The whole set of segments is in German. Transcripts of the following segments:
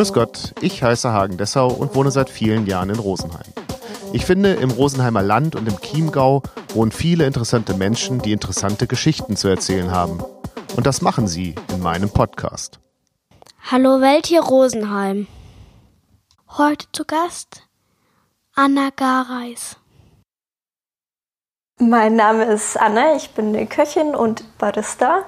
Grüß Gott, ich heiße Hagen Dessau und wohne seit vielen Jahren in Rosenheim. Ich finde, im Rosenheimer Land und im Chiemgau wohnen viele interessante Menschen, die interessante Geschichten zu erzählen haben. Und das machen sie in meinem Podcast. Hallo Welt hier Rosenheim. Heute zu Gast Anna Gareis. Mein Name ist Anna, ich bin eine Köchin und Barista.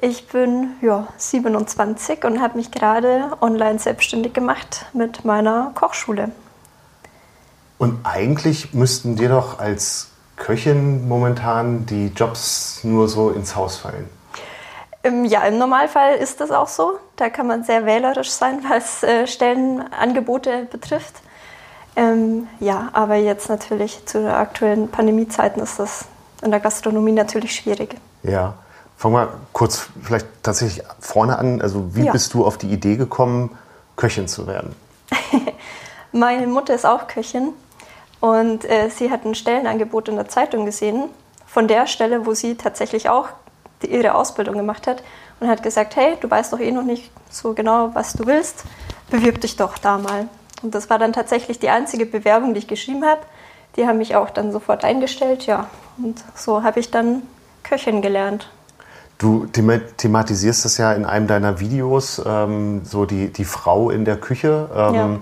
Ich bin ja, 27 und habe mich gerade online selbstständig gemacht mit meiner Kochschule. Und eigentlich müssten dir doch als Köchin momentan die Jobs nur so ins Haus fallen. Ähm, ja, im Normalfall ist das auch so. Da kann man sehr wählerisch sein, was äh, Stellenangebote betrifft. Ähm, ja, aber jetzt natürlich zu aktuellen Pandemiezeiten ist das in der Gastronomie natürlich schwierig. Ja. Fangen wir kurz vielleicht tatsächlich vorne an. Also wie ja. bist du auf die Idee gekommen, Köchin zu werden? Meine Mutter ist auch Köchin und äh, sie hat ein Stellenangebot in der Zeitung gesehen, von der Stelle, wo sie tatsächlich auch die, ihre Ausbildung gemacht hat und hat gesagt, hey, du weißt doch eh noch nicht so genau, was du willst, bewirb dich doch da mal. Und das war dann tatsächlich die einzige Bewerbung, die ich geschrieben habe. Die haben mich auch dann sofort eingestellt, ja. Und so habe ich dann Köchin gelernt. Du thematisierst das ja in einem deiner Videos, ähm, so die, die Frau in der Küche. Ähm, ja.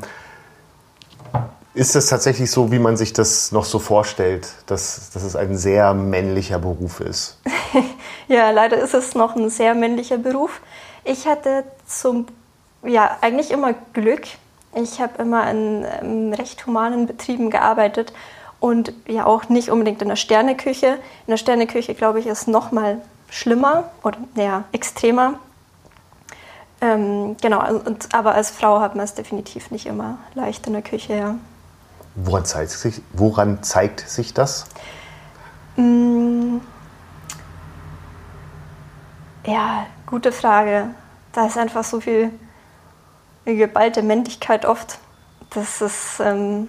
Ist das tatsächlich so, wie man sich das noch so vorstellt, dass, dass es ein sehr männlicher Beruf ist? ja, leider ist es noch ein sehr männlicher Beruf. Ich hatte zum, ja, eigentlich immer Glück. Ich habe immer in, in recht humanen Betrieben gearbeitet und ja auch nicht unbedingt in der Sterneküche. In der Sterneküche, glaube ich, ist noch mal schlimmer oder ja, extremer. Ähm, genau, und, aber als Frau hat man es definitiv nicht immer leicht in der Küche, ja. Woran zeigt sich, woran zeigt sich das? Mm, ja, gute Frage. Da ist einfach so viel geballte Männlichkeit oft. Das ist, ähm,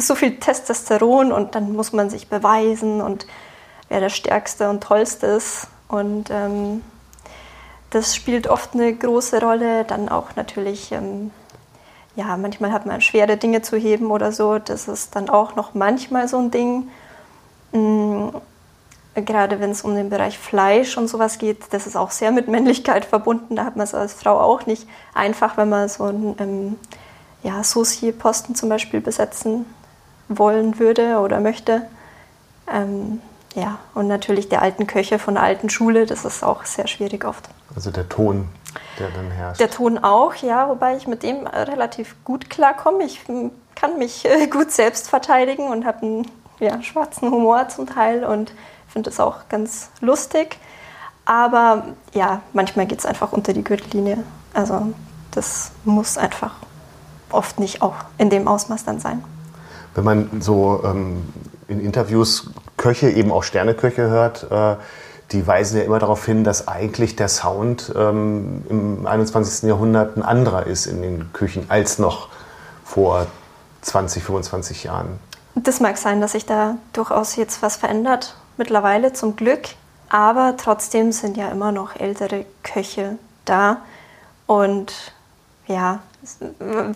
so viel Testosteron und dann muss man sich beweisen und wer der Stärkste und Tollste ist. Und ähm, das spielt oft eine große Rolle. Dann auch natürlich, ähm, ja, manchmal hat man schwere Dinge zu heben oder so. Das ist dann auch noch manchmal so ein Ding. Mhm. Gerade wenn es um den Bereich Fleisch und sowas geht, das ist auch sehr mit Männlichkeit verbunden. Da hat man es als Frau auch nicht einfach, wenn man so einen ähm, ja, Soci-Posten zum Beispiel besetzen wollen würde oder möchte. Ähm, ja, und natürlich der alten Köche von der alten Schule, das ist auch sehr schwierig oft. Also der Ton, der dann herrscht. Der Ton auch, ja, wobei ich mit dem relativ gut klarkomme. Ich kann mich äh, gut selbst verteidigen und habe einen ja, schwarzen Humor zum Teil und finde es auch ganz lustig. Aber ja, manchmal geht es einfach unter die Gürtellinie. Also das muss einfach oft nicht auch in dem Ausmaß dann sein. Wenn man so ähm, in Interviews Köche, eben auch Sterneköche hört, äh, die weisen ja immer darauf hin, dass eigentlich der Sound ähm, im 21. Jahrhundert ein anderer ist in den Küchen als noch vor 20, 25 Jahren. Das mag sein, dass sich da durchaus jetzt was verändert, mittlerweile zum Glück. Aber trotzdem sind ja immer noch ältere Köche da und ja,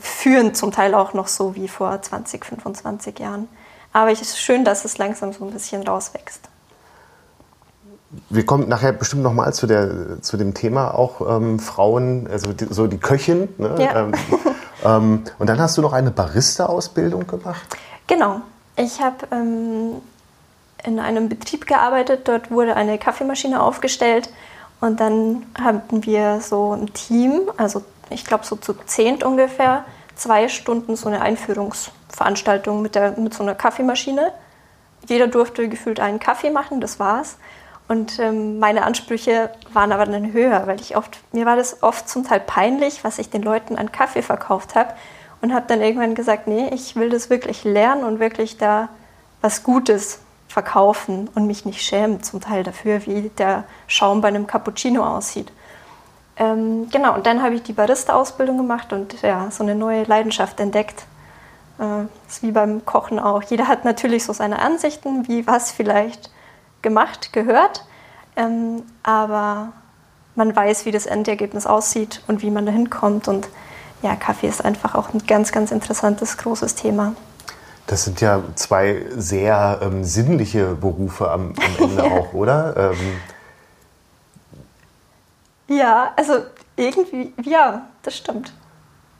führen zum Teil auch noch so wie vor 20, 25 Jahren. Aber es ist schön, dass es langsam so ein bisschen rauswächst. Wir kommen nachher bestimmt nochmal zu, zu dem Thema auch ähm, Frauen, also die, so die Köchin. Ne? Ja. Ähm, ähm, und dann hast du noch eine Barista-Ausbildung gemacht? Genau. Ich habe ähm, in einem Betrieb gearbeitet. Dort wurde eine Kaffeemaschine aufgestellt. Und dann hatten wir so ein Team, also ich glaube so zu zehnt ungefähr, zwei Stunden so eine Einführungsveranstaltung mit, der, mit so einer Kaffeemaschine. Jeder durfte gefühlt einen Kaffee machen, das war's. Und ähm, meine Ansprüche waren aber dann höher, weil ich oft, mir war das oft zum Teil peinlich, was ich den Leuten an Kaffee verkauft habe. Und habe dann irgendwann gesagt, nee, ich will das wirklich lernen und wirklich da was Gutes verkaufen und mich nicht schämen zum Teil dafür, wie der Schaum bei einem Cappuccino aussieht. Ähm, genau, und dann habe ich die Barista-Ausbildung gemacht und ja, so eine neue Leidenschaft entdeckt. Äh, ist wie beim Kochen auch. Jeder hat natürlich so seine Ansichten, wie was vielleicht gemacht gehört, ähm, aber man weiß, wie das Endergebnis aussieht und wie man da hinkommt. Und ja, Kaffee ist einfach auch ein ganz, ganz interessantes, großes Thema. Das sind ja zwei sehr ähm, sinnliche Berufe am, am Ende auch, oder? Ähm, ja, also irgendwie, ja, das stimmt.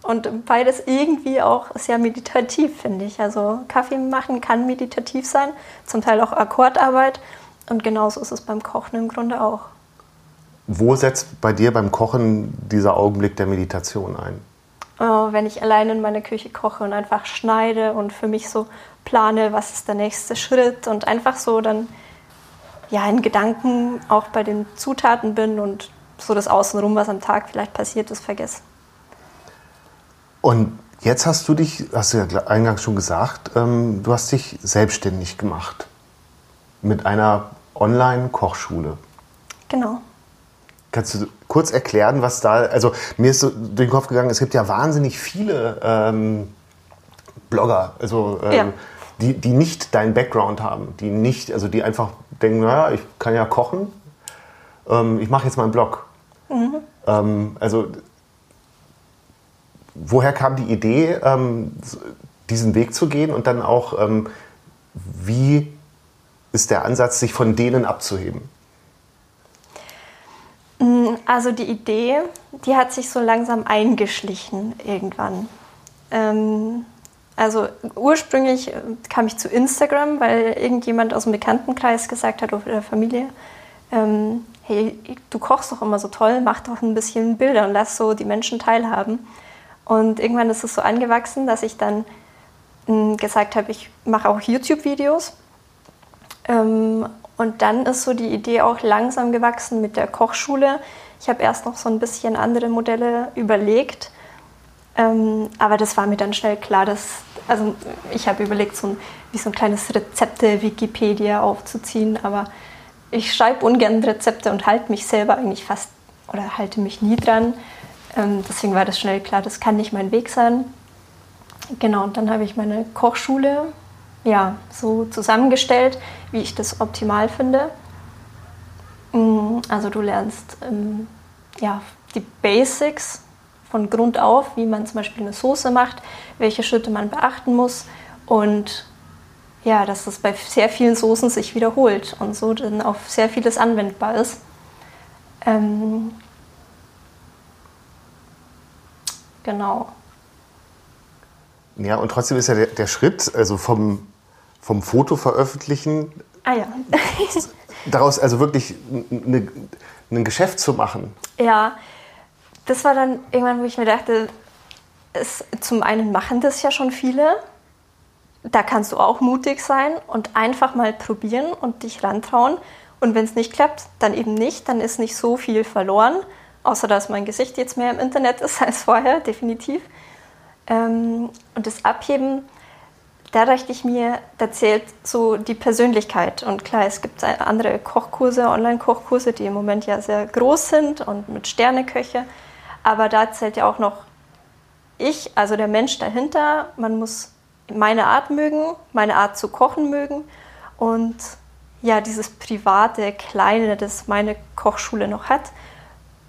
Und beides irgendwie auch sehr meditativ, finde ich. Also Kaffee machen kann meditativ sein, zum Teil auch Akkordarbeit. Und genauso ist es beim Kochen im Grunde auch. Wo setzt bei dir beim Kochen dieser Augenblick der Meditation ein? Oh, wenn ich allein in meiner Küche koche und einfach schneide und für mich so plane, was ist der nächste Schritt und einfach so dann ja in Gedanken auch bei den Zutaten bin und so das Außenrum, was am Tag vielleicht passiert ist, vergesse. Und jetzt hast du dich, hast du ja eingangs schon gesagt, ähm, du hast dich selbstständig gemacht mit einer Online-Kochschule. Genau. Kannst du kurz erklären, was da, also mir ist so durch den Kopf gegangen, es gibt ja wahnsinnig viele ähm, Blogger, also ähm, ja. die, die nicht deinen Background haben, die nicht, also die einfach denken, naja, ich kann ja kochen, ähm, ich mache jetzt mal einen Blog. Mhm. Ähm, also woher kam die Idee, ähm, diesen Weg zu gehen und dann auch, ähm, wie ist der Ansatz, sich von denen abzuheben? Mm, also die Idee, die hat sich so langsam eingeschlichen irgendwann. Ähm, also ursprünglich äh, kam ich zu Instagram, weil irgendjemand aus dem Bekanntenkreis gesagt hat oder der Familie, ähm, hey, du kochst doch immer so toll, mach doch ein bisschen Bilder und lass so die Menschen teilhaben. Und irgendwann ist es so angewachsen, dass ich dann mh, gesagt habe, ich mache auch YouTube-Videos. Ähm, und dann ist so die Idee auch langsam gewachsen mit der Kochschule. Ich habe erst noch so ein bisschen andere Modelle überlegt. Ähm, aber das war mir dann schnell klar, dass, also ich habe überlegt, so ein, wie so ein kleines Rezepte-Wikipedia aufzuziehen, aber ich schreibe ungern Rezepte und halte mich selber eigentlich fast oder halte mich nie dran. Ähm, deswegen war das schnell klar, das kann nicht mein Weg sein. Genau, und dann habe ich meine Kochschule ja, so zusammengestellt, wie ich das optimal finde. Mm, also du lernst ähm, ja, die Basics von Grund auf, wie man zum Beispiel eine Soße macht, welche Schritte man beachten muss und ja, dass das bei sehr vielen Soßen sich wiederholt und so dann auf sehr vieles anwendbar ist. Ähm, Genau. Ja, und trotzdem ist ja der, der Schritt, also vom, vom Foto veröffentlichen, ah, ja. daraus also wirklich eine, ein Geschäft zu machen. Ja, das war dann irgendwann, wo ich mir dachte, es, zum einen machen das ja schon viele. Da kannst du auch mutig sein und einfach mal probieren und dich rantrauen. Und wenn es nicht klappt, dann eben nicht, dann ist nicht so viel verloren. Außer dass mein Gesicht jetzt mehr im Internet ist als vorher, definitiv. Ähm, und das Abheben, da dachte ich mir, da zählt so die Persönlichkeit. Und klar, es gibt andere Kochkurse, Online-Kochkurse, die im Moment ja sehr groß sind und mit Sterneköche. Aber da zählt ja auch noch ich, also der Mensch dahinter. Man muss meine Art mögen, meine Art zu kochen mögen. Und ja, dieses private, kleine, das meine Kochschule noch hat,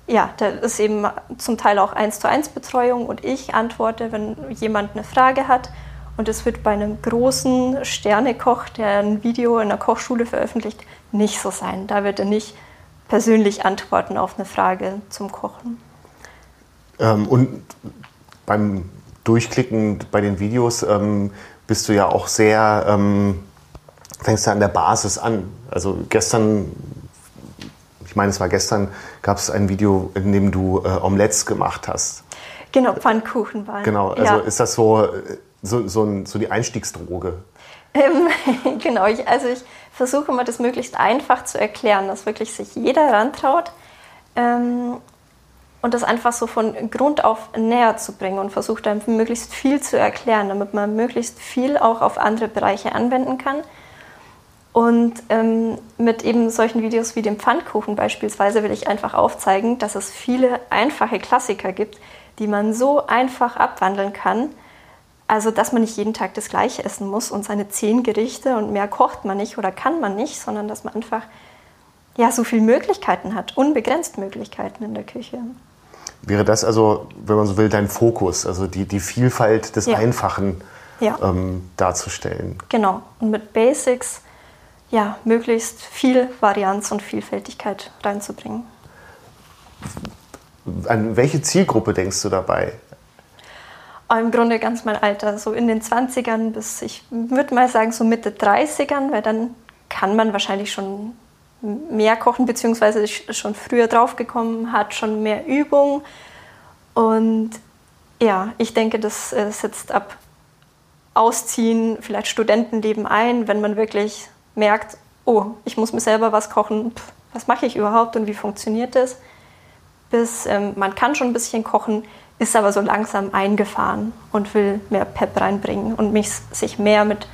ja, da ist eben zum Teil auch eins zu eins Betreuung und ich antworte, wenn jemand eine Frage hat. Und es wird bei einem großen Sternekoch, der ein Video in der Kochschule veröffentlicht, nicht so sein. Da wird er nicht persönlich antworten auf eine Frage zum Kochen. Ähm, und beim Durchklicken bei den Videos ähm, bist du ja auch sehr, ähm, fängst du an der Basis an. Also gestern ich meine, es war gestern, gab es ein Video, in dem du äh, Omelettes gemacht hast. Genau, Pfannkuchen waren. Genau, also ja. ist das so, so, so, ein, so die Einstiegsdroge? Ähm, genau, ich, also ich versuche immer das möglichst einfach zu erklären, dass wirklich sich jeder rantraut ähm, und das einfach so von Grund auf näher zu bringen und versuche dann möglichst viel zu erklären, damit man möglichst viel auch auf andere Bereiche anwenden kann. Und ähm, mit eben solchen Videos wie dem Pfannkuchen beispielsweise will ich einfach aufzeigen, dass es viele einfache Klassiker gibt, die man so einfach abwandeln kann. Also, dass man nicht jeden Tag das Gleiche essen muss und seine zehn Gerichte und mehr kocht man nicht oder kann man nicht, sondern dass man einfach ja, so viele Möglichkeiten hat, unbegrenzt Möglichkeiten in der Küche. wäre das also, wenn man so will, dein Fokus, also die, die Vielfalt des Ja. Einfachen Ja. ähm, darzustellen. Genau. Und mit Basics ja möglichst viel Varianz und Vielfältigkeit reinzubringen. An welche Zielgruppe denkst du dabei? Im Grunde ganz mein Alter, so in den 20ern bis, ich würde mal sagen, so Mitte 30ern, weil dann kann man wahrscheinlich schon mehr kochen, beziehungsweise schon früher draufgekommen, hat schon mehr Übung. Und ja, ich denke, das äh, setzt ab Ausziehen, vielleicht Studentenleben ein, wenn man wirklich merkt, oh, ich muss mir selber was kochen, Pff, was mache ich überhaupt und wie funktioniert das? Bis ähm, man kann schon ein bisschen kochen, ist aber so langsam eingefahren und will mehr Pep reinbringen und mich sich mehr mit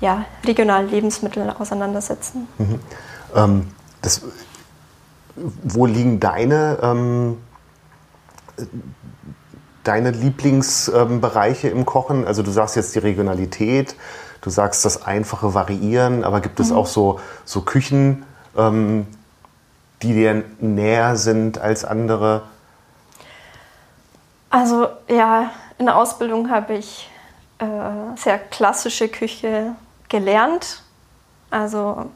ja, regionalen Lebensmitteln auseinandersetzen. Ähm, das, wo liegen deine, ähm, deine Lieblingsbereiche im Kochen? Also du sagst jetzt die Regionalität, du sagst das einfache Variieren, aber gibt es auch so, so Küchen, ähm, die dir näher sind als andere? Also ja, in der Ausbildung habe ich äh, sehr klassische Küche gelernt. Also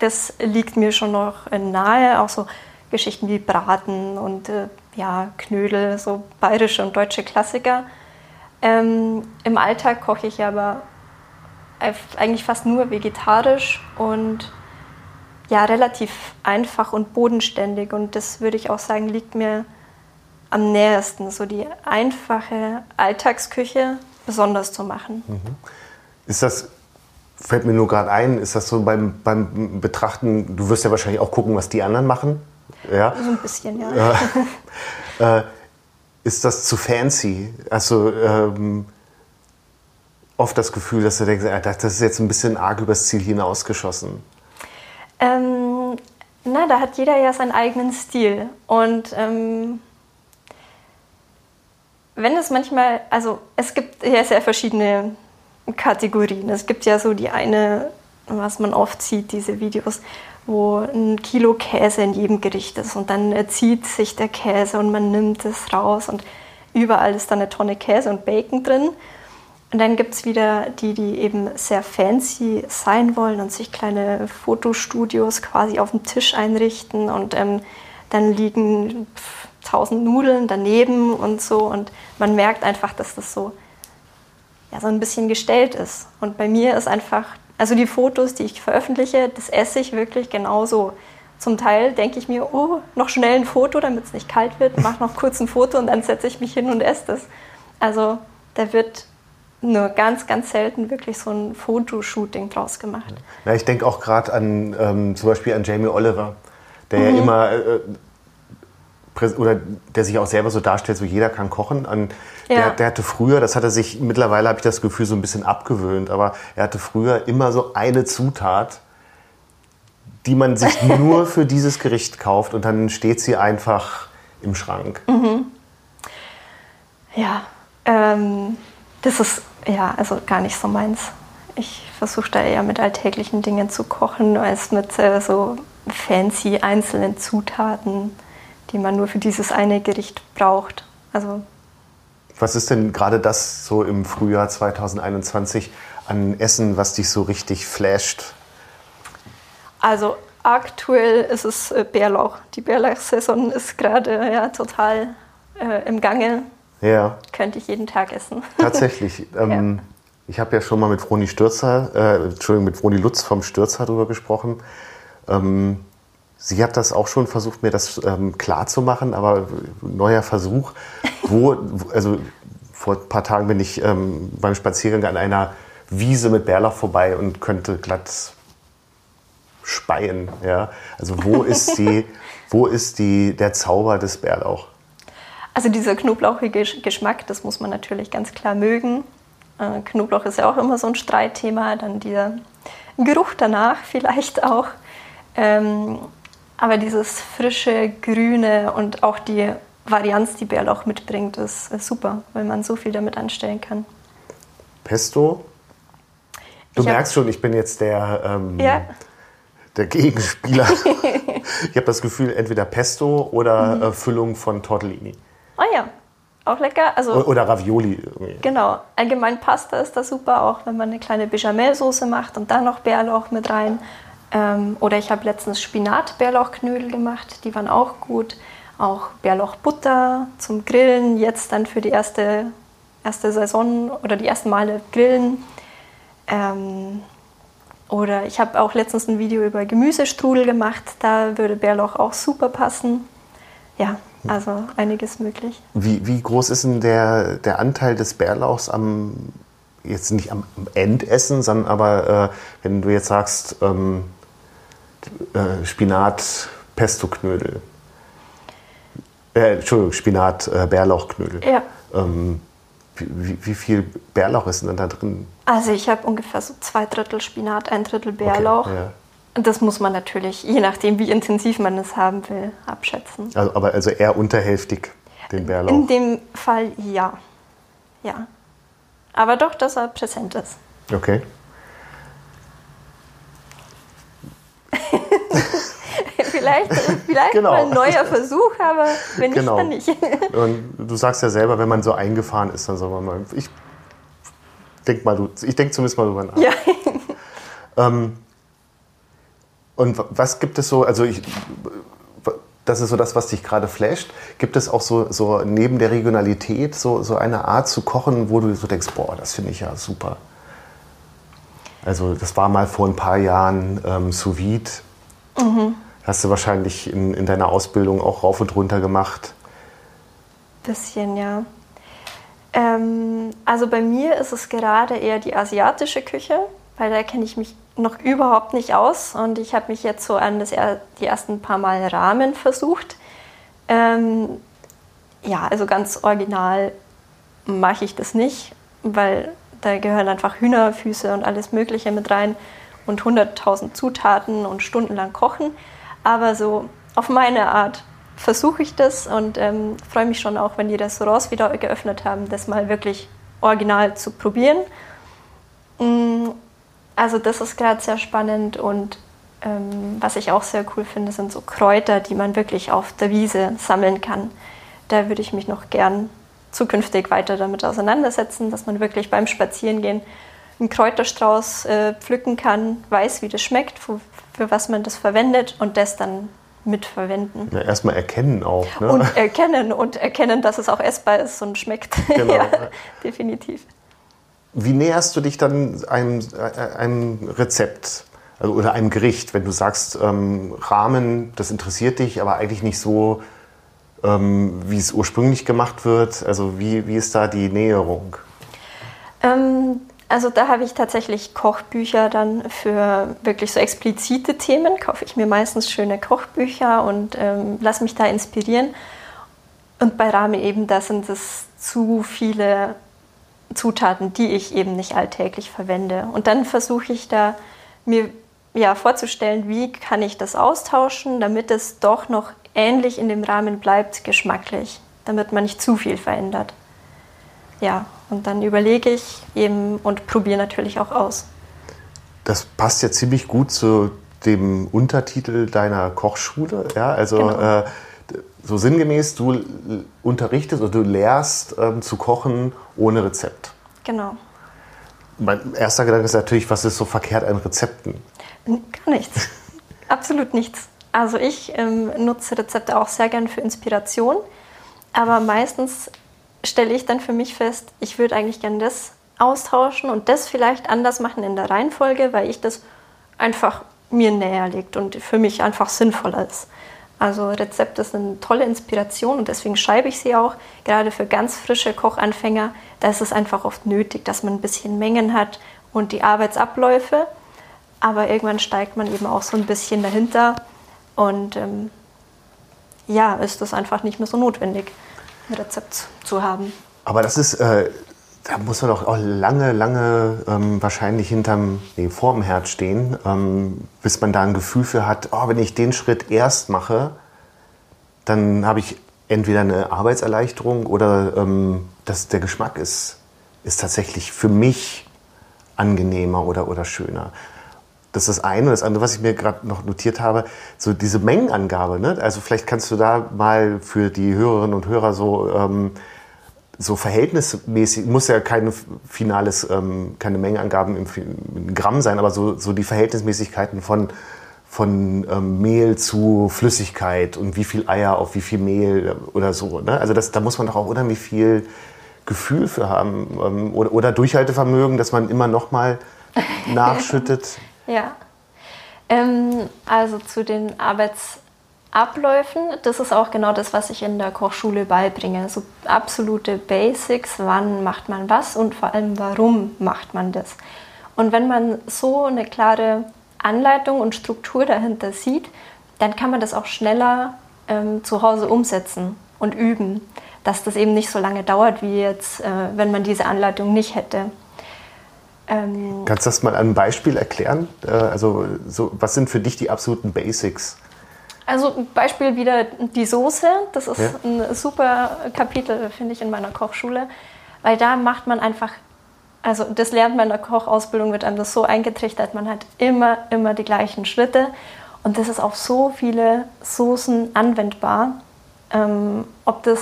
das liegt mir schon noch nahe, auch so Geschichten wie Braten und äh, ja, Knödel, so bayerische und deutsche Klassiker. Ähm, Im Alltag koche ich aber eigentlich fast nur vegetarisch und ja, relativ einfach und bodenständig. Und das würde ich auch sagen, liegt mir am nähersten, so die einfache Alltagsküche besonders zu machen. Ist das, fällt mir nur gerade ein, ist das so beim, beim Betrachten, du wirst ja wahrscheinlich auch gucken, was die anderen machen? Ja. So ein bisschen, ja. Äh, ist das zu fancy? Also ähm, oft das Gefühl, dass du denkst, das ist jetzt ein bisschen arg übers Ziel hinausgeschossen. Ähm, na, da hat jeder ja seinen eigenen Stil. Und ähm, wenn es manchmal, also es gibt ja sehr verschiedene Kategorien. Es gibt ja so die eine, was man oft sieht, diese Videos, wo ein Kilo Käse in jedem Gericht ist und dann zieht sich der Käse und man nimmt es raus und überall ist dann eine Tonne Käse und Bacon drin. Und dann gibt es wieder die, die eben sehr fancy sein wollen und sich kleine Fotostudios quasi auf dem Tisch einrichten und ähm, dann liegen tausend Nudeln daneben und so und man merkt einfach, dass das so, ja, so ein bisschen gestellt ist. Und bei mir ist einfach, also die Fotos, die ich veröffentliche, das esse ich wirklich genauso. Zum Teil denke ich mir, oh, noch schnell ein Foto, damit es nicht kalt wird, mach noch kurz ein Foto und dann setze ich mich hin und esse das. Also da wird nur ganz, ganz selten wirklich so ein Fotoshooting draus gemacht. Na, ich denke auch gerade an ähm, zum Beispiel an Jamie Oliver, der Mhm. ja immer äh, oder der sich auch selber so darstellt, so jeder kann kochen. An, der, Ja. der hatte früher, das hat er sich mittlerweile habe ich das Gefühl so ein bisschen abgewöhnt, aber er hatte früher immer so eine Zutat, die man sich nur für dieses Gericht kauft und dann steht sie einfach im Schrank. Mhm. Ja, ähm, das ist ja also gar nicht so meins. Ich versuche da eher mit alltäglichen Dingen zu kochen, als mit äh, so fancy einzelnen Zutaten, die man nur für dieses eine Gericht braucht. Also Was ist denn gerade das so im Frühjahr 2021 an Essen, was dich so richtig flasht? Also aktuell ist es äh, Bärlauch. Die Bärlauchsaison ist gerade ja, total äh, im Gange. Ja. Könnte ich jeden Tag essen. Tatsächlich. Ähm, Ich habe ja schon mal mit Froni Stürzer, äh, Entschuldigung, mit Froni Lutz vom Stürzer darüber gesprochen. Ähm, sie hat das auch schon versucht, mir das ähm, klar zu machen, aber neuer Versuch. Wo, wo- also vor ein paar Tagen bin ich ähm, beim Spaziergang an einer Wiese mit Bärlauch vorbei und könnte glatt speien. Ja? Also wo ist die, wo ist die, der Zauber des Bärlauch? Also dieser knoblauchige Gesch- Geschmack, das muss man natürlich ganz klar mögen. Äh, Knoblauch ist ja auch immer so ein Streitthema, dann dieser Geruch danach vielleicht auch. Ähm, aber dieses frische, grüne und auch die Varianz, die Bärlauch mitbringt, ist, ist super, weil man so viel damit anstellen kann. Pesto? Du Ich merkst schon, ich bin jetzt der, ähm, Ja. der Gegenspieler. ich habe das Gefühl, entweder Pesto oder äh, Füllung von Tortellini. Oh ja, auch lecker. Also, Oder Ravioli. irgendwie. Genau, allgemein Pasta ist da super, auch wenn man eine kleine Bechamelsoße macht und dann noch Bärlauch mit rein. Ähm, oder ich habe letztens Spinat-Bärlauchknödel gemacht, die waren auch gut. Auch Bärlauchbutter zum Grillen, jetzt dann für die erste, erste Saison oder die ersten Male grillen. Ähm, oder ich habe auch letztens ein Video über Gemüsestrudel gemacht, da würde Bärlauch auch super passen. Ja, also einiges möglich. Wie, wie groß ist denn der, der Anteil des Bärlauchs am, jetzt nicht am Endessen, sondern aber, äh, wenn du jetzt sagst, ähm, äh, Spinat, Pesto-Knödel. Äh, Entschuldigung, Spinat, äh, Bärlauchknödel. Ja. Ähm, wie, wie, wie viel Bärlauch ist denn da drin? Also ich habe ungefähr so zwei Drittel Spinat, ein Drittel Bärlauch. Okay, ja. Das muss man natürlich, je nachdem, wie intensiv man es haben will, abschätzen. Also, aber also eher unterhälftig, den Bärlauch. In dem Fall ja. Ja. Aber doch, dass er präsent ist. Okay. vielleicht vielleicht Genau. mal ein neuer Versuch, aber wenn nicht, Genau. dann nicht. Und du sagst ja selber, wenn man so eingefahren ist, dann soll man mal. Ich denk mal, du, ich denke zumindest mal drüber nach. ja. Ähm, und wa- was gibt es so, also ich, das ist so das, was dich gerade flasht. Gibt es auch so, so neben der Regionalität so, so eine Art zu kochen, wo du so denkst, boah, das finde ich ja super. Also das war mal vor ein paar Jahren ähm, sous vide. Hast du wahrscheinlich in, in deiner Ausbildung auch rauf und runter gemacht. Bisschen, ja. Ähm, also bei mir ist es gerade eher die asiatische Küche, weil da kenne ich mich noch überhaupt nicht aus und ich habe mich jetzt so an das, die ersten paar Mal Ramen versucht. Ähm, ja, also ganz original mache ich das nicht, weil da gehören einfach Hühnerfüße und alles Mögliche mit rein und 100.000 Zutaten und stundenlang kochen. Aber so auf meine Art versuche ich das und ähm, freue mich schon auch, wenn die Restaurants wieder geöffnet haben, das mal wirklich original zu probieren. Mm, Also das ist gerade sehr spannend und ähm, was ich auch sehr cool finde, sind so Kräuter, die man wirklich auf der Wiese sammeln kann. Da würde ich mich noch gern zukünftig weiter damit auseinandersetzen, dass man wirklich beim Spazierengehen einen Kräuterstrauß äh, pflücken kann, weiß, wie das schmeckt, für, für was man das verwendet und das dann mitverwenden. Ja, erstmal erkennen auch. Ne? Und erkennen und erkennen, dass es auch essbar ist und schmeckt. Genau. ja, definitiv. Wie näherst du dich dann einem, äh, einem Rezept also, oder einem Gericht, wenn du sagst, ähm, Rahmen, das interessiert dich, aber eigentlich nicht so, ähm, wie es ursprünglich gemacht wird? Also wie, wie ist da die Näherung? Ähm, also da habe ich tatsächlich Kochbücher dann für wirklich so explizite Themen. Kaufe ich mir meistens schöne Kochbücher und ähm, lasse mich da inspirieren. Und bei Ramen eben, da sind es zu viele Zutaten, die ich eben nicht alltäglich verwende. Und dann versuche ich da mir ja, vorzustellen, wie kann ich das austauschen, damit es doch noch ähnlich in dem Rahmen bleibt, geschmacklich, damit man nicht zu viel verändert. Ja, und dann überlege ich eben und probiere natürlich auch aus. Das passt ja ziemlich gut zu dem Untertitel deiner Kochschule. Ja, also Genau. äh, so sinngemäß, du unterrichtest oder du lehrst ähm, zu kochen ohne Rezept. Genau. Mein erster Gedanke ist natürlich, was ist so verkehrt an Rezepten? Gar nichts. Absolut nichts. Also ich ähm, nutze Rezepte auch sehr gern für Inspiration, aber meistens stelle ich dann für mich fest, ich würde eigentlich gern das austauschen und das vielleicht anders machen in der Reihenfolge, weil ich das einfach mir näher liegt und für mich einfach sinnvoller ist. Also Rezepte sind tolle Inspiration und deswegen schreibe ich sie auch. Gerade für ganz frische Kochanfänger, da ist es einfach oft nötig, dass man ein bisschen Mengen hat und die Arbeitsabläufe. Aber irgendwann steigt man eben auch so ein bisschen dahinter und ähm, ja, ist es einfach nicht mehr so notwendig, ein Rezept zu haben. Aber das ist, äh, da muss man doch auch lange, lange ähm, wahrscheinlich hinterm, nee, vorm Herd stehen, ähm, bis man da ein Gefühl für hat, oh, wenn ich den Schritt erst mache, dann habe ich entweder eine Arbeitserleichterung oder ähm, das, der Geschmack ist, ist tatsächlich für mich angenehmer oder, oder schöner. das ist das eine. Und das andere, was ich mir gerade noch notiert habe, so diese Mengenangabe. Ne? Also vielleicht kannst du da mal für die Hörerinnen und Hörer so, ähm, so verhältnismäßig, muss ja kein finales, ähm, keine Mengenangaben im, im, Gramm sein, aber so, so die Verhältnismäßigkeiten von, von ähm, Mehl zu Flüssigkeit und wie viel Eier auf wie viel Mehl oder so. Ne? Also das, da muss man doch auch unheimlich viel Gefühl für haben ähm, oder, oder Durchhaltevermögen, dass man immer noch mal nachschüttet. Ja. Ähm, also zu den Arbeitsabläufen, das ist auch genau das, was ich in der Kochschule beibringe. So absolute Basics, wann macht man was und vor allem warum macht man das. Und wenn man so eine klare Anleitung und Struktur dahinter sieht, dann kann man das auch schneller ähm, zu Hause umsetzen und üben, dass das eben nicht so lange dauert, wie jetzt, äh, wenn man diese Anleitung nicht hätte. Ähm, Kannst du das mal an einem Beispiel erklären? Äh, also, so, was sind für dich die absoluten Basics? Also Beispiel wieder die Soße. Das ist ja. ein super Kapitel, finde ich, in meiner Kochschule, weil da macht man einfach, also das lernt man in der Kochausbildung, wird einem das so eingetrichtert, man hat immer, immer die gleichen Schritte und das ist auf so viele Soßen anwendbar. Ähm, ob das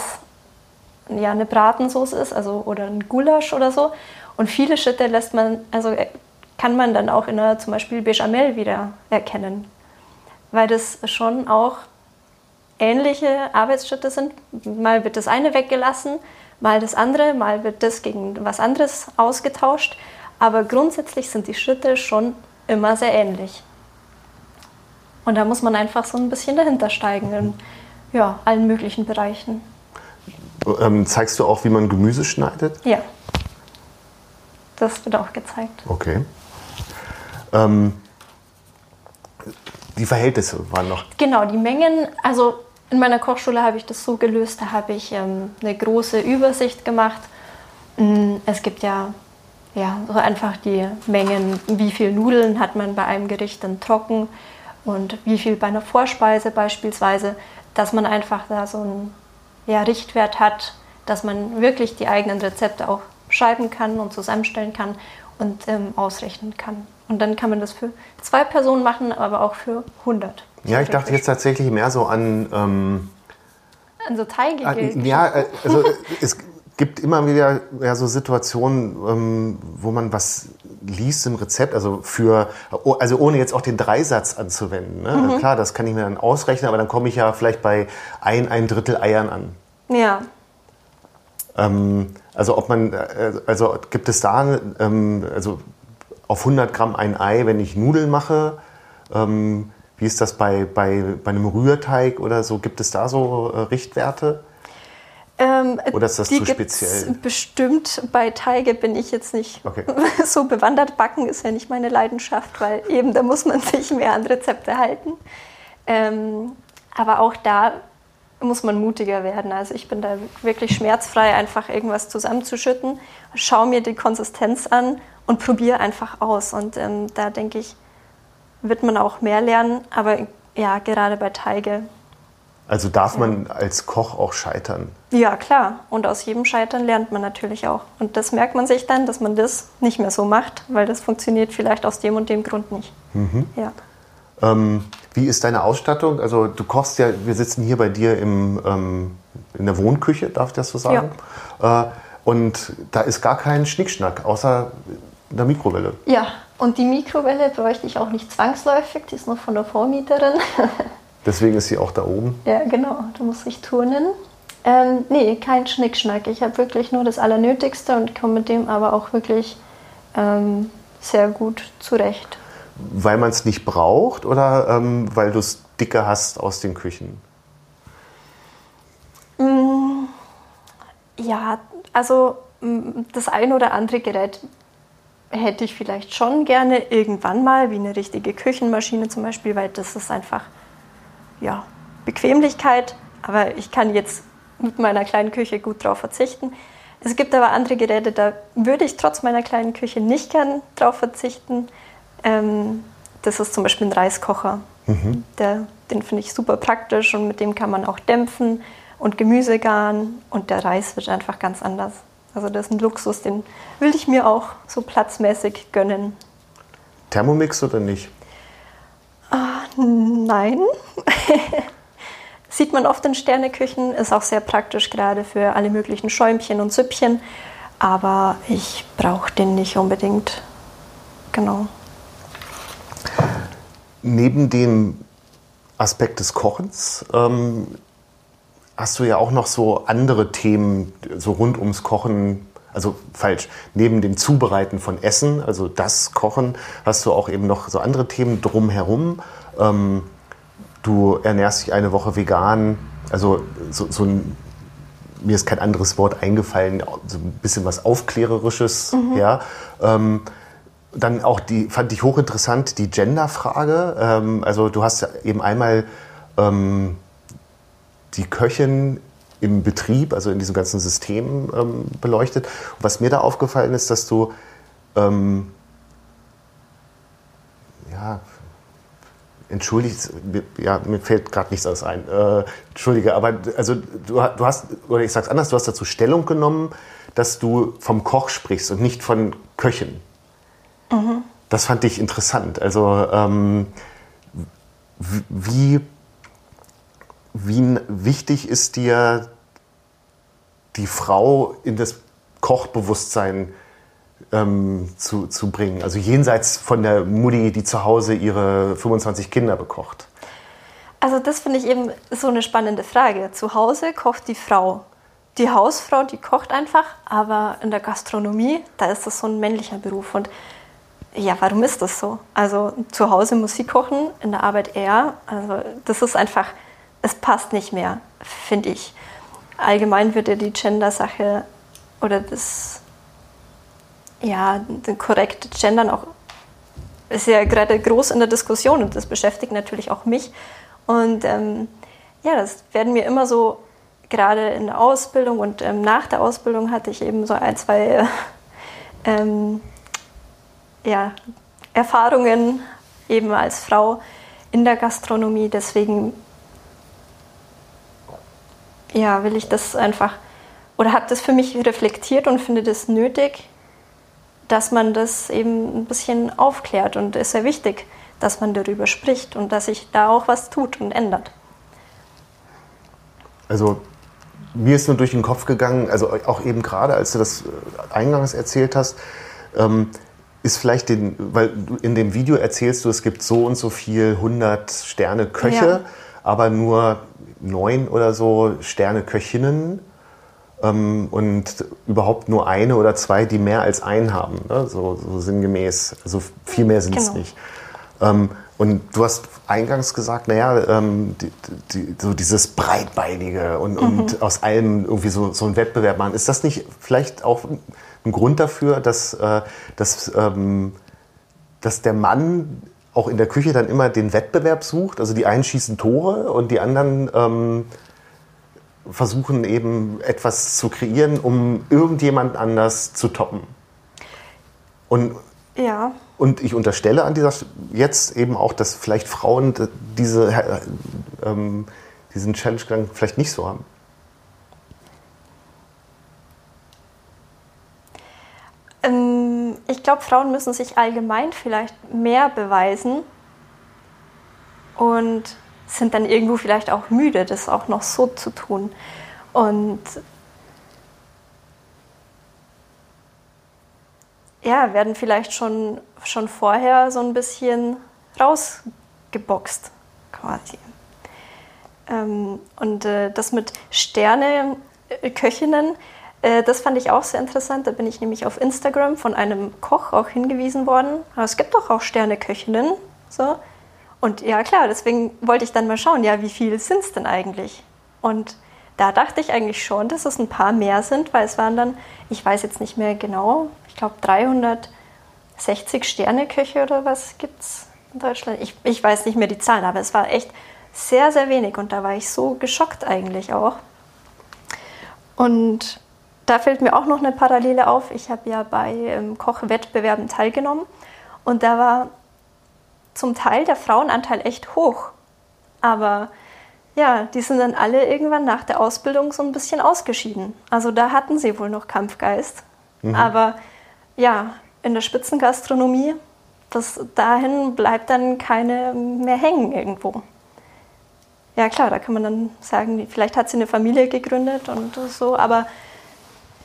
ja eine Bratensoße ist, also oder ein Gulasch oder so und viele Schritte lässt man, also äh, kann man dann auch in einer zum Beispiel Bechamel wieder erkennen, weil das schon auch ähnliche Arbeitsschritte sind. Mal wird das eine weggelassen, mal das andere, mal wird das gegen was anderes ausgetauscht, aber grundsätzlich sind die Schritte schon immer sehr ähnlich. Und da muss man einfach so ein bisschen dahinter steigen in ja, allen möglichen Bereichen. Ähm, zeigst du auch, wie man Gemüse schneidet? Ja. Das wird auch gezeigt. Okay. Ähm, die Verhältnisse waren noch. Genau, die Mengen. Also in meiner Kochschule habe ich das so gelöst, da habe ich ähm, eine große Übersicht gemacht. Mm, es gibt ja, ja so einfach die Mengen, wie viel Nudeln hat man bei einem Gericht dann trocken und wie viel bei einer Vorspeise beispielsweise, dass man einfach da so einen ja, Richtwert hat, dass man wirklich die eigenen Rezepte auch schreiben kann und zusammenstellen kann und ähm, ausrechnen kann. Und dann kann man das für zwei Personen machen, aber auch für 100. Ja, ich dachte jetzt tatsächlich mehr so an... Ähm, an so Teige. An, ja, äh, also es gibt immer wieder ja, so Situationen, ähm, wo man was liest im Rezept, also für, also ohne jetzt auch den Dreisatz anzuwenden. Ne? Mhm. Klar, das kann ich mir dann ausrechnen, aber dann komme ich ja vielleicht bei ein, ein Drittel Eiern an. Ja. Ähm, also ob man, äh, also gibt es da, ähm, also auf 100 Gramm ein Ei, wenn ich Nudeln mache, ähm, wie ist das bei, bei, bei einem Rührteig oder so? Gibt es da so äh, Richtwerte? Ähm, oder ist das zu speziell? Bestimmt bei Teige bin ich jetzt nicht okay. so bewandert. Backen ist ja nicht meine Leidenschaft, weil eben da muss man sich mehr an Rezepte halten. Ähm, aber auch da muss man mutiger werden. Also ich bin da wirklich schmerzfrei, einfach irgendwas zusammenzuschütten, schaue mir die Konsistenz an und probiere einfach aus. Und ähm, da denke ich, wird man auch mehr lernen. Aber ja, gerade bei Teige. Also darf man als Koch auch scheitern? Ja, klar. Und aus jedem Scheitern lernt man natürlich auch. Und das merkt man sich dann, dass man das nicht mehr so macht, weil das funktioniert vielleicht aus dem und dem Grund nicht. Mhm. Ja. Ähm, wie ist deine Ausstattung? Also du kochst ja, wir sitzen hier bei dir im, ähm, in der Wohnküche, darf ich das so sagen? Ja. Äh, und da ist gar kein Schnickschnack, außer der Mikrowelle. Ja, und die Mikrowelle bräuchte ich auch nicht zwangsläufig, die ist noch von der Vormieterin. Deswegen ist sie auch da oben. Ja, genau, da muss ich turnen. Ähm, nee, kein Schnickschnack. Ich habe wirklich nur das Allernötigste und komme mit dem aber auch wirklich ähm, sehr gut zurecht weil man es nicht braucht oder ähm, weil du es dicker hast aus den Küchen? Mm, ja, also mm, das ein oder andere Gerät hätte ich vielleicht schon gerne irgendwann mal, wie eine richtige Küchenmaschine zum Beispiel, weil das ist einfach ja, Bequemlichkeit. Aber ich kann jetzt mit meiner kleinen Küche gut drauf verzichten. Es gibt aber andere Geräte, da würde ich trotz meiner kleinen Küche nicht gern drauf verzichten. Ähm, das ist zum Beispiel ein Reiskocher. Mhm. Der, den finde ich super praktisch und mit dem kann man auch dämpfen und Gemüse garen und der Reis wird einfach ganz anders. Also das ist ein Luxus, den will ich mir auch so platzmäßig gönnen. Thermomix oder nicht? Nein. Sieht man oft in Sterneküchen, ist auch sehr praktisch, gerade für alle möglichen Schäumchen und Süppchen. Aber ich brauche den nicht unbedingt. Genau. Neben dem Aspekt des Kochens ähm, hast du ja auch noch so andere Themen, so rund ums Kochen also falsch, neben dem Zubereiten von Essen, also das Kochen, hast du auch eben noch so andere Themen drumherum. Ähm, du ernährst dich eine Woche vegan, also so, so ein, mir ist kein anderes Wort eingefallen, so ein bisschen was Aufklärerisches, mhm. ja. Ähm, dann auch die, fand ich hochinteressant, die Genderfrage. Ähm, also du hast eben einmal ähm, die Köchin im Betrieb, also in diesem ganzen System ähm, beleuchtet. Und was mir da aufgefallen ist, dass du ähm, ja, entschuldigt, ja, mir fällt gerade nichts anderes ein. Äh, Entschuldige, aber also du, du hast, oder ich sag's anders, du hast dazu Stellung genommen, dass du vom Koch sprichst und nicht von Köchen. Mhm. Das fand ich interessant. Also ähm, wie wie wichtig ist dir die Frau in das Kochbewusstsein ähm, zu, zu bringen? Also jenseits von der Mutti, die zu Hause ihre 25 Kinder bekocht. Also das finde ich eben so eine spannende Frage. Zu Hause kocht die Frau. Die Hausfrau, die kocht einfach, aber in der Gastronomie, da ist das so ein männlicher Beruf. Und ja, warum ist das so? Also zu Hause muss sie kochen, in der Arbeit er. Also das ist einfach es passt nicht mehr, finde ich. Allgemein wird ja die Gender-Sache oder das, ja, das korrekte Gendern auch, ist ja gerade groß in der Diskussion und das beschäftigt natürlich auch mich. Und ähm, ja, das werden mir immer so, gerade in der Ausbildung und ähm, nach der Ausbildung hatte ich eben so ein, zwei ähm, ja, Erfahrungen eben als Frau in der Gastronomie. Deswegen ja, will ich das einfach oder habe das für mich reflektiert und finde das nötig, dass man das eben ein bisschen aufklärt und ist sehr wichtig, dass man darüber spricht und dass sich da auch was tut und ändert. Also mir ist nur durch den Kopf gegangen, also auch eben gerade, als du das äh, eingangs erzählt hast, ähm, ist vielleicht den, weil in dem Video erzählst du, es gibt so und so viel 100 Sterne Köche, ja. aber nur neun oder so Sterne-Köchinnen ähm, und überhaupt nur eine oder zwei, die mehr als einen haben, ne? so, so, sinngemäß. Also viel mehr sind es genau. nicht. Ähm, und du hast eingangs gesagt, naja, ähm, die, die, so dieses Breitbeinige und, mhm. und aus allem irgendwie so, so ein Wettbewerb machen. Ist das nicht vielleicht auch ein Grund dafür, dass, äh, dass, ähm, dass der Mann auch in der Küche dann immer den Wettbewerb sucht. Also die einen schießen Tore und die anderen ähm, versuchen eben etwas zu kreieren, um irgendjemand anders zu toppen. Und, ja. und ich unterstelle an dieser jetzt eben auch, dass vielleicht Frauen diese, äh, ähm, diesen Challenge-Gang vielleicht nicht so haben. Ähm, ich glaube, Frauen müssen sich allgemein vielleicht mehr beweisen und sind dann irgendwo vielleicht auch müde, das auch noch so zu tun. Und ja, werden vielleicht schon, schon vorher so ein bisschen rausgeboxt quasi. Ähm, und äh, das mit Sterne, Köchinnen, äh, das fand ich auch sehr interessant. Da bin ich nämlich auf Instagram von einem Koch auch hingewiesen worden. Aber es gibt doch auch Sterneköchinnen. So. Und ja, klar, deswegen wollte ich dann mal schauen, ja, wie viele sind es denn eigentlich? Und da dachte ich eigentlich schon, dass es ein paar mehr sind, weil es waren dann, ich weiß jetzt nicht mehr genau, ich glaube 360 Sterneköche oder was gibt es in Deutschland. Ich, ich weiß nicht mehr die Zahlen, aber es war echt sehr, sehr wenig und da war ich so geschockt eigentlich auch. Und da fällt mir auch noch eine Parallele auf. Ich habe ja bei ähm, Kochwettbewerben teilgenommen und da war zum Teil der Frauenanteil echt hoch. Aber ja, die sind dann alle irgendwann nach der Ausbildung so ein bisschen ausgeschieden. Also da hatten sie wohl noch Kampfgeist. Mhm. Aber ja, in der Spitzengastronomie bis dahin bleibt dann keine mehr hängen irgendwo. Ja klar, da kann man dann sagen, vielleicht hat sie eine Familie gegründet und so, aber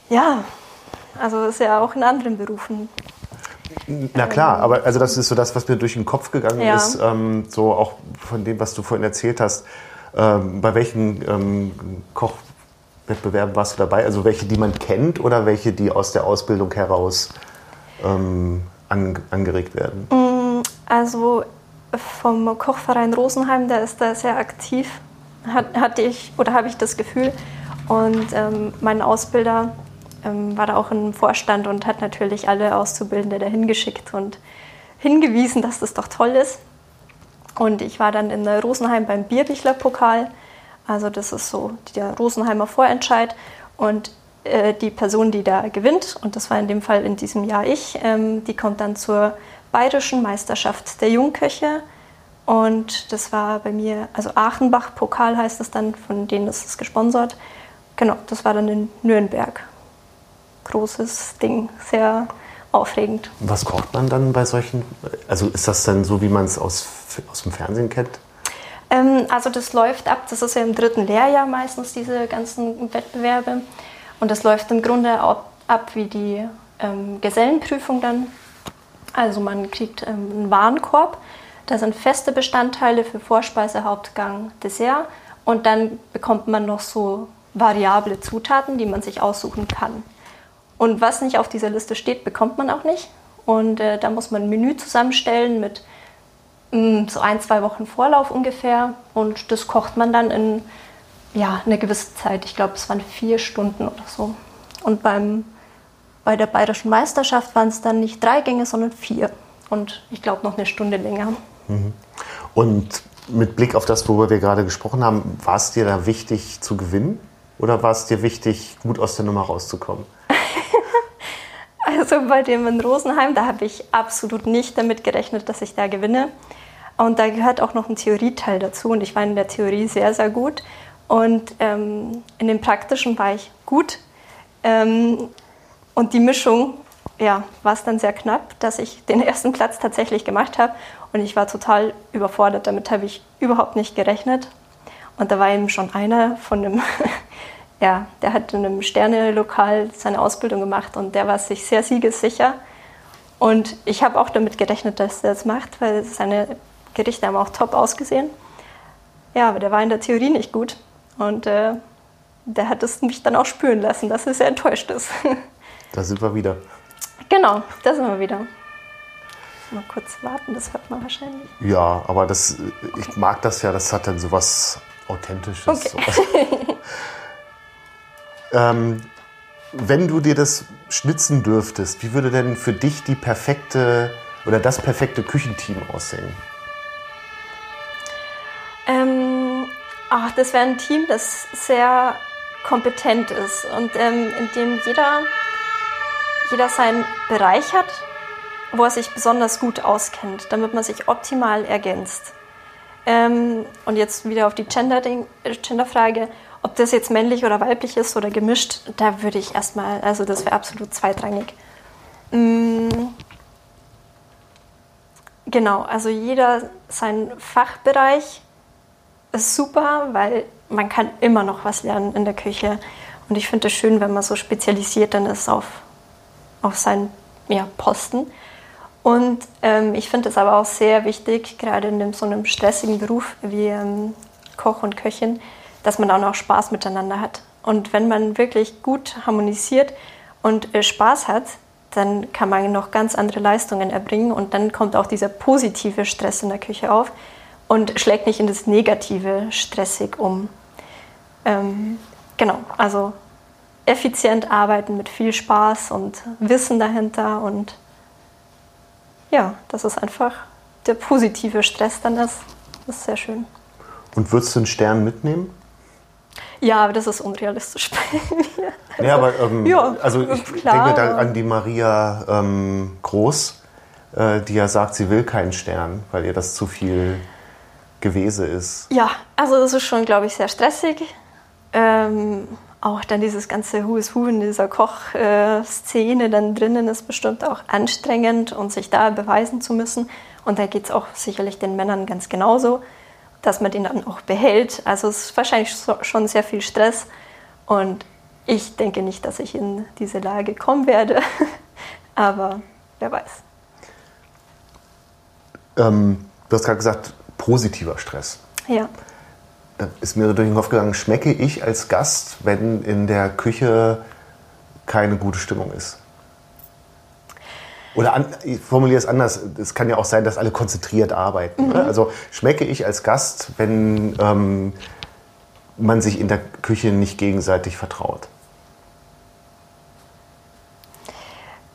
ja, also ist ja auch in anderen Berufen. Na klar, aber also das ist so das, was mir durch den Kopf gegangen Ja. ist, ähm, so auch von dem, was du vorhin erzählt hast. Ähm, bei welchen ähm, Kochwettbewerben warst du dabei? Also welche, die man kennt oder welche, die aus der Ausbildung heraus ähm, an, angeregt werden? Also vom Kochverein Rosenheim, der ist da sehr aktiv, hat, hatte ich oder habe ich das Gefühl. Und ähm, mein Ausbilder ähm, war da auch im Vorstand und hat natürlich alle Auszubildende dahin geschickt und hingewiesen, dass das doch toll ist. Und ich war dann in Rosenheim beim Bierbichler-Pokal. Also das ist so der Rosenheimer Vorentscheid. Und äh, die Person, die da gewinnt, und das war in dem Fall in diesem Jahr ich, ähm, die kommt dann zur Bayerischen Meisterschaft der Jungköche. Und das war bei mir, also Achenbach-Pokal heißt es dann, von denen ist es gesponsert. Genau, das war dann in Nürnberg. Großes Ding, sehr aufregend. Was kocht man dann bei solchen? Also ist das dann so, wie man es aus, aus dem Fernsehen kennt? Ähm, also das läuft ab, das ist ja im dritten Lehrjahr meistens diese ganzen Wettbewerbe. Und das läuft im Grunde ab, ab wie die ähm, Gesellenprüfung dann. Also man kriegt ähm, einen Warenkorb, da sind feste Bestandteile für Vorspeise, Hauptgang, Dessert. Und dann bekommt man noch so variable Zutaten, die man sich aussuchen kann. Und was nicht auf dieser Liste steht, bekommt man auch nicht. Und äh, da muss man ein Menü zusammenstellen mit mm, so ein, zwei Wochen Vorlauf ungefähr. Und das kocht man dann in ja, eine gewisse Zeit. Ich glaube, es waren vier Stunden oder so. Und beim, bei der Bayerischen Meisterschaft waren es dann nicht drei Gänge, sondern vier. Und ich glaube noch eine Stunde länger. Und mit Blick auf das, worüber wir gerade gesprochen haben, war es dir da wichtig zu gewinnen? Oder war es dir wichtig, gut aus der Nummer rauszukommen? Also bei dem in Rosenheim, da habe ich absolut nicht damit gerechnet, dass ich da gewinne. Und da gehört auch noch ein Theorieteil dazu. Und ich war in der Theorie sehr, sehr gut. Und ähm, in dem Praktischen war ich gut. Ähm, und die Mischung, ja, war es dann sehr knapp, dass ich den ersten Platz tatsächlich gemacht habe. Und ich war total überfordert. Damit habe ich überhaupt nicht gerechnet. Und da war eben schon einer von einem, ja, der hat in einem Sterne-Lokal seine Ausbildung gemacht und der war sich sehr siegessicher. Und ich habe auch damit gerechnet, dass er das macht, weil seine Gerichte haben auch top ausgesehen. Ja, aber der war in der Theorie nicht gut. Und äh, der hat es mich dann auch spüren lassen, dass er sehr enttäuscht ist. Da sind wir wieder. genau, da sind wir wieder. Mal kurz warten, das hört man wahrscheinlich. Ja, aber das, ich mag das ja, das hat dann sowas Authentisches. Okay. Sowas. ähm, wenn du dir das schnitzen dürftest, wie würde denn für dich die perfekte oder das perfekte Küchenteam aussehen? Ähm, ach, das wäre ein Team, das sehr kompetent ist und ähm, in dem jeder, jeder seinen Bereich hat, wo er sich besonders gut auskennt, damit man sich optimal ergänzt. Ähm, und jetzt wieder auf die äh, Gender-Frage, ob das jetzt männlich oder weiblich ist oder gemischt, da würde ich erstmal, also das wäre absolut zweitrangig. Mm, Genau, also jeder sein Fachbereich ist super, weil man kann immer noch was lernen in der Küche. Und ich finde es schön, wenn man so spezialisiert dann ist auf, auf seinen ja, Posten. Und ähm, ich finde es aber auch sehr wichtig, gerade in dem, so einem stressigen Beruf wie ähm, Koch und Köchin, dass man auch Spaß miteinander hat. Und wenn man wirklich gut harmonisiert und äh, Spaß hat, dann kann man noch ganz andere Leistungen erbringen und dann kommt auch dieser positive Stress in der Küche auf und schlägt nicht in das negative stressig um. Ähm, genau, also effizient arbeiten mit viel Spaß und Wissen dahinter und ja, dass es einfach der positive Stress dann ist. Das ist sehr schön. Und würdest du einen Stern mitnehmen? Ja, aber das ist unrealistisch bei mir. ja, aber ähm, ja, also ich klar. denke da an die Maria ähm, Groß, äh, die ja sagt, sie will keinen Stern, weil ihr das zu viel Gewese ist. Ja, also das ist schon, glaube ich, sehr stressig. Ähm, auch dann dieses ganze Who is Who in dieser Kochszene dann drinnen ist bestimmt auch anstrengend und sich da beweisen zu müssen. Und da geht es auch sicherlich den Männern ganz genauso, dass man den dann auch behält. Also es ist wahrscheinlich schon sehr viel Stress. Und ich denke nicht, dass ich in diese Lage kommen werde. Aber wer weiß. Ähm, du hast gerade gesagt, positiver Stress. Ja da ist mir durch den Kopf gegangen, schmecke ich als Gast, wenn in der Küche keine gute Stimmung ist? Oder an, ich formuliere es anders, es kann ja auch sein, dass alle konzentriert arbeiten. Mhm. Also schmecke ich als Gast, wenn ähm, man sich in der Küche nicht gegenseitig vertraut?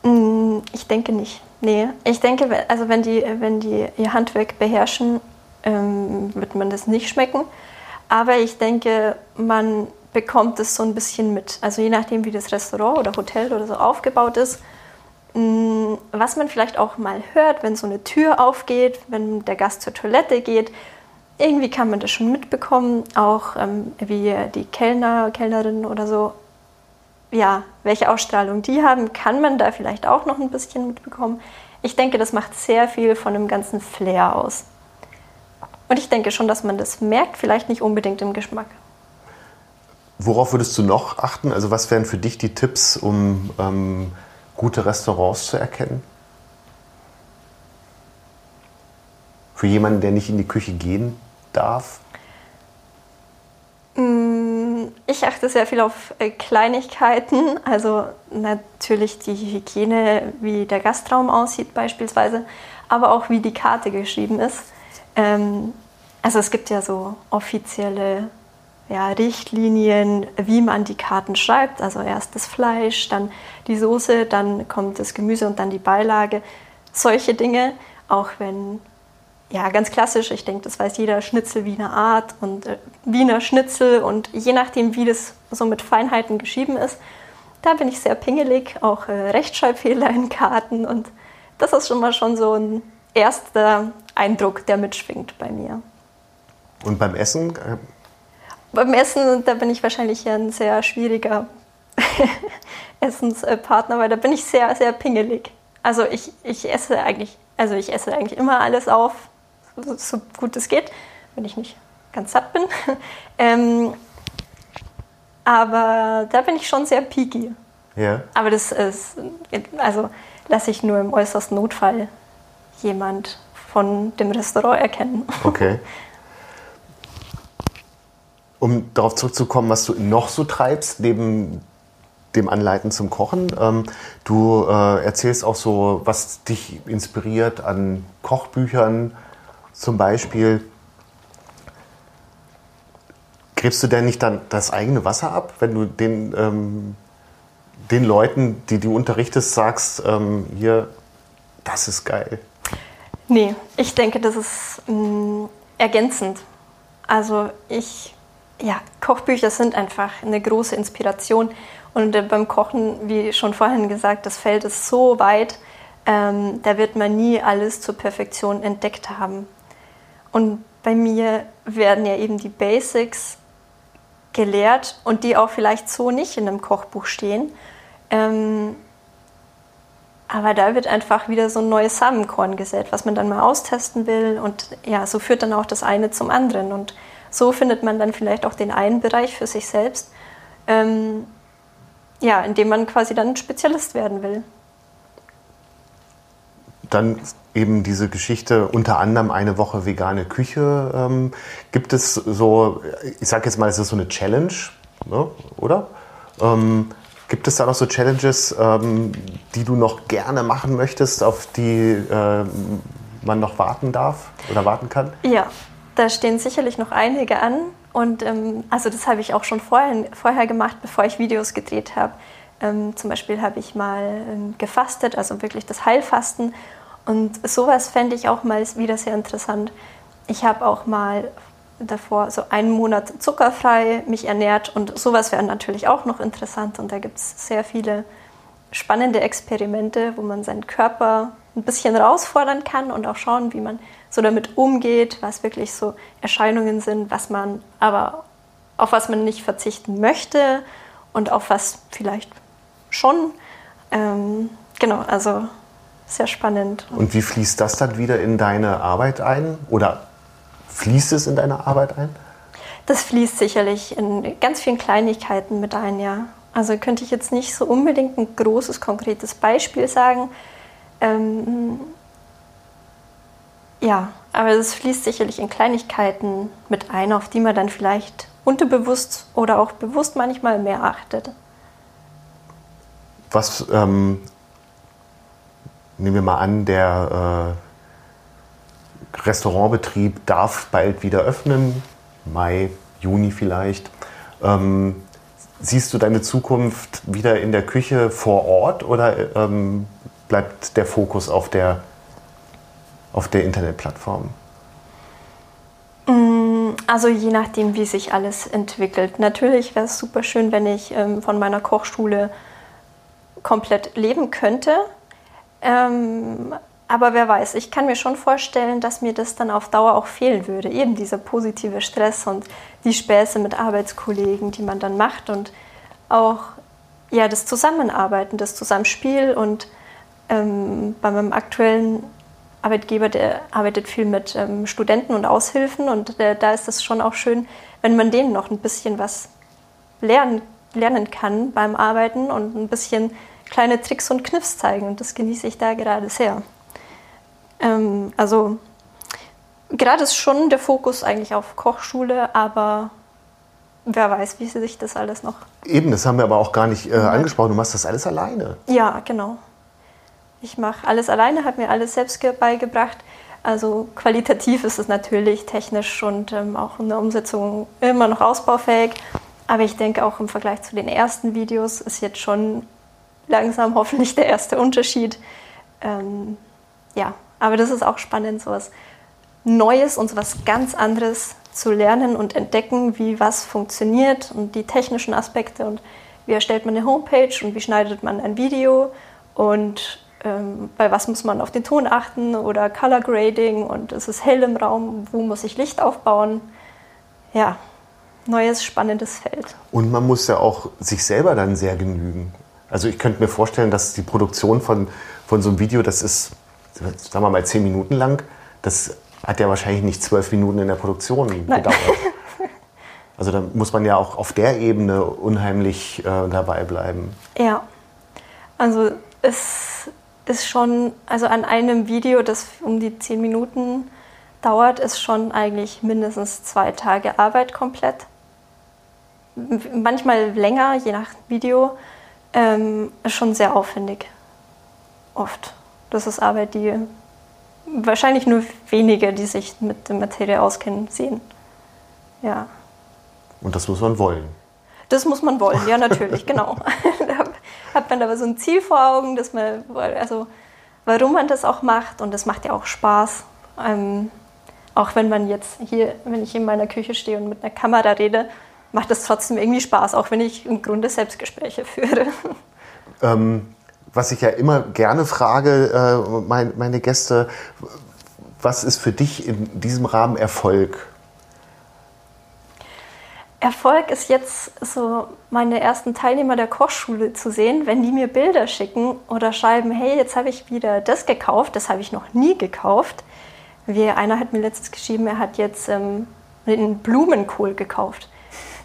Mm, ich denke nicht. Nee, ich denke, also wenn die, wenn die ihr Handwerk beherrschen, ähm, wird man das nicht schmecken. Aber ich denke, man bekommt es so ein bisschen mit. Also je nachdem, wie das Restaurant oder Hotel oder so aufgebaut ist. Was man vielleicht auch mal hört, wenn so eine Tür aufgeht, wenn der Gast zur Toilette geht, irgendwie kann man das schon mitbekommen, auch ähm, wie die Kellner, Kellnerin oder so, ja, welche Ausstrahlung die haben, kann man da vielleicht auch noch ein bisschen mitbekommen. Ich denke, das macht sehr viel von dem ganzen Flair aus. Und ich denke schon, dass man das merkt, vielleicht nicht unbedingt im Geschmack. Worauf würdest du noch achten? Also was wären für dich die Tipps, um ähm, gute Restaurants zu erkennen? Für jemanden, der nicht in die Küche gehen darf? Mm, ich achte sehr viel auf äh, Kleinigkeiten, also natürlich die Hygiene, wie der Gastraum aussieht beispielsweise, aber auch wie die Karte geschrieben ist. Ähm, also es gibt ja so offizielle ja, Richtlinien, wie man die Karten schreibt. Also erst das Fleisch, dann die Soße, dann kommt das Gemüse und dann die Beilage. Solche Dinge, auch wenn, ja, ganz klassisch, ich denke, das weiß jeder, Schnitzel Wiener Art und äh, Wiener Schnitzel und je nachdem, wie das so mit Feinheiten geschrieben ist, da bin ich sehr pingelig, auch äh, Rechtschreibfehler in Karten und das ist schon mal schon so ein erster Eindruck, der mitschwingt bei mir. Und beim Essen? Beim Essen, da bin ich wahrscheinlich ein sehr schwieriger Essenspartner, weil da bin ich sehr, sehr pingelig. Also ich, ich esse eigentlich, also ich esse eigentlich immer alles auf, so, so gut es geht, wenn ich nicht ganz satt bin. ähm, aber da bin ich schon sehr picky. Ja. Aber das ist, also lasse ich nur im äußersten Notfall jemand von dem Restaurant erkennen. Okay. Um darauf zurückzukommen, was du noch so treibst, neben dem Anleiten zum Kochen. Ähm, du äh, erzählst auch so, was dich inspiriert an Kochbüchern zum Beispiel. Gräbst du denn nicht dann das eigene Wasser ab, wenn du den, ähm, den Leuten, die du unterrichtest, sagst, ähm, hier, das ist geil? Nee, ich denke, das ist mh, mm, ergänzend. Also ich ja, Kochbücher sind einfach eine große Inspiration. Und äh, beim Kochen, wie schon vorhin gesagt, das Feld ist so weit, ähm, da wird man nie alles zur Perfektion entdeckt haben. Und bei mir werden ja eben die Basics gelehrt und die auch vielleicht so nicht in einem Kochbuch stehen. Ähm, aber da wird einfach wieder so ein neues Samenkorn gesät, was man dann mal austesten will. Und ja, so führt dann auch das eine zum anderen. Und so findet man dann vielleicht auch den einen Bereich für sich selbst, ähm, ja, in dem man quasi dann Spezialist werden will. Dann eben diese Geschichte, unter anderem eine Woche vegane Küche. Ähm, gibt es so, ich sage jetzt mal, es ist so eine Challenge, ne, oder? Ähm, gibt es da noch so Challenges, ähm, die du noch gerne machen möchtest, auf die äh, man noch warten darf oder warten kann? Ja, da stehen sicherlich noch einige an. Und ähm, also das habe ich auch schon vorher, vorher gemacht, bevor ich Videos gedreht habe. Ähm, zum Beispiel habe ich mal ähm, gefastet, also wirklich das Heilfasten. Und sowas fände ich auch mal wieder sehr interessant. Ich habe auch mal davor so einen Monat zuckerfrei mich ernährt und sowas wäre natürlich auch noch interessant. Und da gibt es sehr viele spannende Experimente, wo man seinen Körper ein bisschen herausfordern kann und auch schauen, wie man so damit umgeht, was wirklich so Erscheinungen sind, was man aber auf was man nicht verzichten möchte und auf was vielleicht schon. Ähm, genau, also sehr spannend. Und wie fließt das dann wieder in deine Arbeit ein? Oder fließt es in deine Arbeit ein? Das fließt sicherlich in ganz vielen Kleinigkeiten mit ein, ja. Also könnte ich jetzt nicht so unbedingt ein großes, konkretes Beispiel sagen. Ähm, ja, aber das fließt sicherlich in Kleinigkeiten mit ein, auf die man dann vielleicht unterbewusst oder auch bewusst manchmal mehr achtet. Was, ähm, nehmen wir mal an, der äh, Restaurantbetrieb darf bald wieder öffnen, Mai, Juni vielleicht. Ähm, siehst du deine Zukunft wieder in der Küche vor Ort oder ähm, bleibt der Fokus auf der, auf der Internetplattform? Mm, also je nachdem, wie sich alles entwickelt. Natürlich wäre es super schön, wenn ich ähm, von meiner Kochschule komplett leben könnte. Ähm, aber wer weiß, ich kann mir schon vorstellen, dass mir das dann auf Dauer auch fehlen würde. Eben dieser positive Stress und die Späße mit Arbeitskollegen, die man dann macht und auch ja, das Zusammenarbeiten, das Zusammenspiel. Und ähm, bei meinem aktuellen Arbeitgeber, der arbeitet viel mit ähm, Studenten und Aushilfen und äh, da ist es schon auch schön, wenn man denen noch ein bisschen was lernen, lernen kann beim Arbeiten und ein bisschen kleine Tricks und Kniffs zeigen. Und das genieße ich da gerade sehr. Ähm, also gerade ist schon der Fokus eigentlich auf Kochschule, aber wer weiß, wie sich das alles noch. Eben, das haben wir aber auch gar nicht äh, angesprochen. Du machst das alles alleine. Ja, genau. Ich mache alles alleine, habe mir alles selbst beigebracht. Also qualitativ ist es natürlich technisch und ähm, auch in der Umsetzung immer noch ausbaufähig. Aber ich denke auch im Vergleich zu den ersten Videos ist jetzt schon langsam hoffentlich der erste Unterschied. Ähm, ja, aber das ist auch spannend, so was Neues und so was ganz anderes zu lernen und entdecken, wie was funktioniert und die technischen Aspekte und wie erstellt man eine Homepage und wie schneidet man ein Video und ähm, bei was muss man auf den Ton achten oder Color Grading und es ist hell im Raum, wo muss ich Licht aufbauen. Ja, neues spannendes Feld. Und man muss ja auch sich selber dann sehr genügen. Also ich könnte mir vorstellen, dass die Produktion von, von so einem Video, das ist sagen wir mal, zehn Minuten lang, das hat ja wahrscheinlich nicht zwölf Minuten in der Produktion Nein. gedauert. Also da muss man ja auch auf der Ebene unheimlich äh, dabei bleiben. Ja, also es ist schon, also an einem Video, das um die zehn Minuten dauert, ist schon eigentlich mindestens zwei Tage Arbeit komplett. Manchmal länger, je nach Video. Ähm, ist schon sehr aufwendig. Oft. Das ist Arbeit, die wahrscheinlich nur wenige, die sich mit der Materie auskennen, sehen. Ja. Und das muss man wollen. Das muss man wollen, ja, natürlich, genau. hat man aber so ein Ziel vor Augen, dass man, also warum man das auch macht und das macht ja auch Spaß. Ähm, auch wenn man jetzt hier, wenn ich in meiner Küche stehe und mit einer Kamera rede, macht das trotzdem irgendwie Spaß, auch wenn ich im Grunde Selbstgespräche führe. Ähm, was ich ja immer gerne frage, äh, mein, meine Gäste, was ist für dich in diesem Rahmen Erfolg? Erfolg ist jetzt so meine ersten Teilnehmer der Kochschule zu sehen, wenn die mir Bilder schicken oder schreiben, hey, jetzt habe ich wieder das gekauft, das habe ich noch nie gekauft. Wie einer hat mir letztens geschrieben, er hat jetzt ähm, einen Blumenkohl gekauft.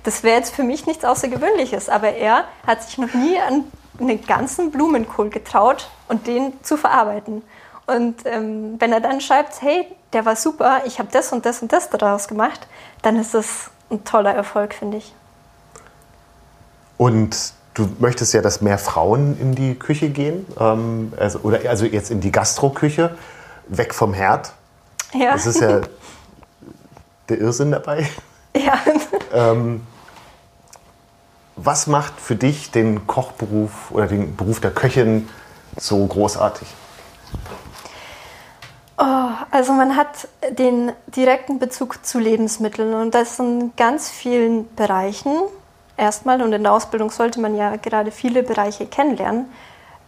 Das wäre jetzt für mich nichts Außergewöhnliches, aber er hat sich noch nie an einen ganzen Blumenkohl getraut und den zu verarbeiten. Und ähm, wenn er dann schreibt, hey, der war super, ich habe das und das und das daraus gemacht, dann ist das ein toller Erfolg, finde ich. Und du möchtest ja, dass mehr Frauen in die Küche gehen, ähm, also, oder also jetzt in die Gastroküche, weg vom Herd. Ja. Das ist ja der Irrsinn dabei. Ja. ähm, was macht für dich den Kochberuf oder den Beruf der Köchin so großartig? Oh, also man hat den direkten Bezug zu Lebensmitteln und das in ganz vielen Bereichen. Erstmal und in der Ausbildung sollte man ja gerade viele Bereiche kennenlernen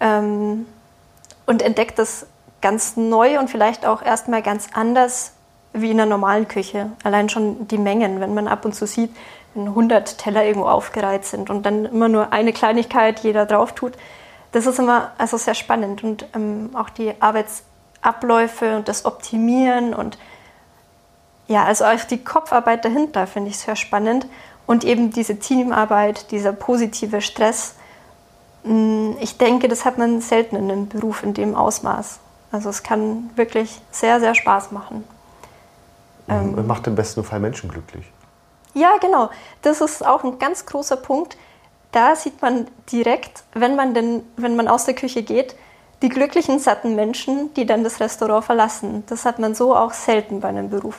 ähm, und entdeckt das ganz neu und vielleicht auch erstmal ganz anders wie in einer normalen Küche. Allein schon die Mengen, wenn man ab und zu sieht, wenn 100 Teller irgendwo aufgereiht sind und dann immer nur eine Kleinigkeit jeder drauf tut. Das ist immer also sehr spannend und ähm, auch die Arbeitsabläufe und das Optimieren und ja, also auch die Kopfarbeit dahinter finde ich sehr spannend und eben diese Teamarbeit, dieser positive Stress. Mm, ich denke, das hat man selten in einem Beruf in dem Ausmaß. Also es kann wirklich sehr, sehr Spaß machen. Man ähm, macht im besten Fall Menschen glücklich. Ja, genau. Das ist auch ein ganz großer Punkt. Da sieht man direkt, wenn man, denn, wenn man aus der Küche geht, die glücklichen, satten Menschen, die dann das Restaurant verlassen. Das hat man so auch selten bei einem Beruf.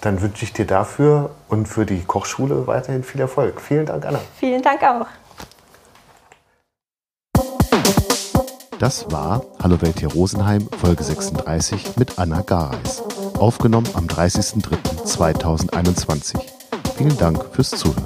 Dann wünsche ich dir dafür und für die Kochschule weiterhin viel Erfolg. Vielen Dank, Anna. Vielen Dank auch. Das war Hallo Welt hier Rosenheim, Folge 36 mit Anna Gareis. Aufgenommen am 30.03.2021. Vielen Dank fürs Zuhören.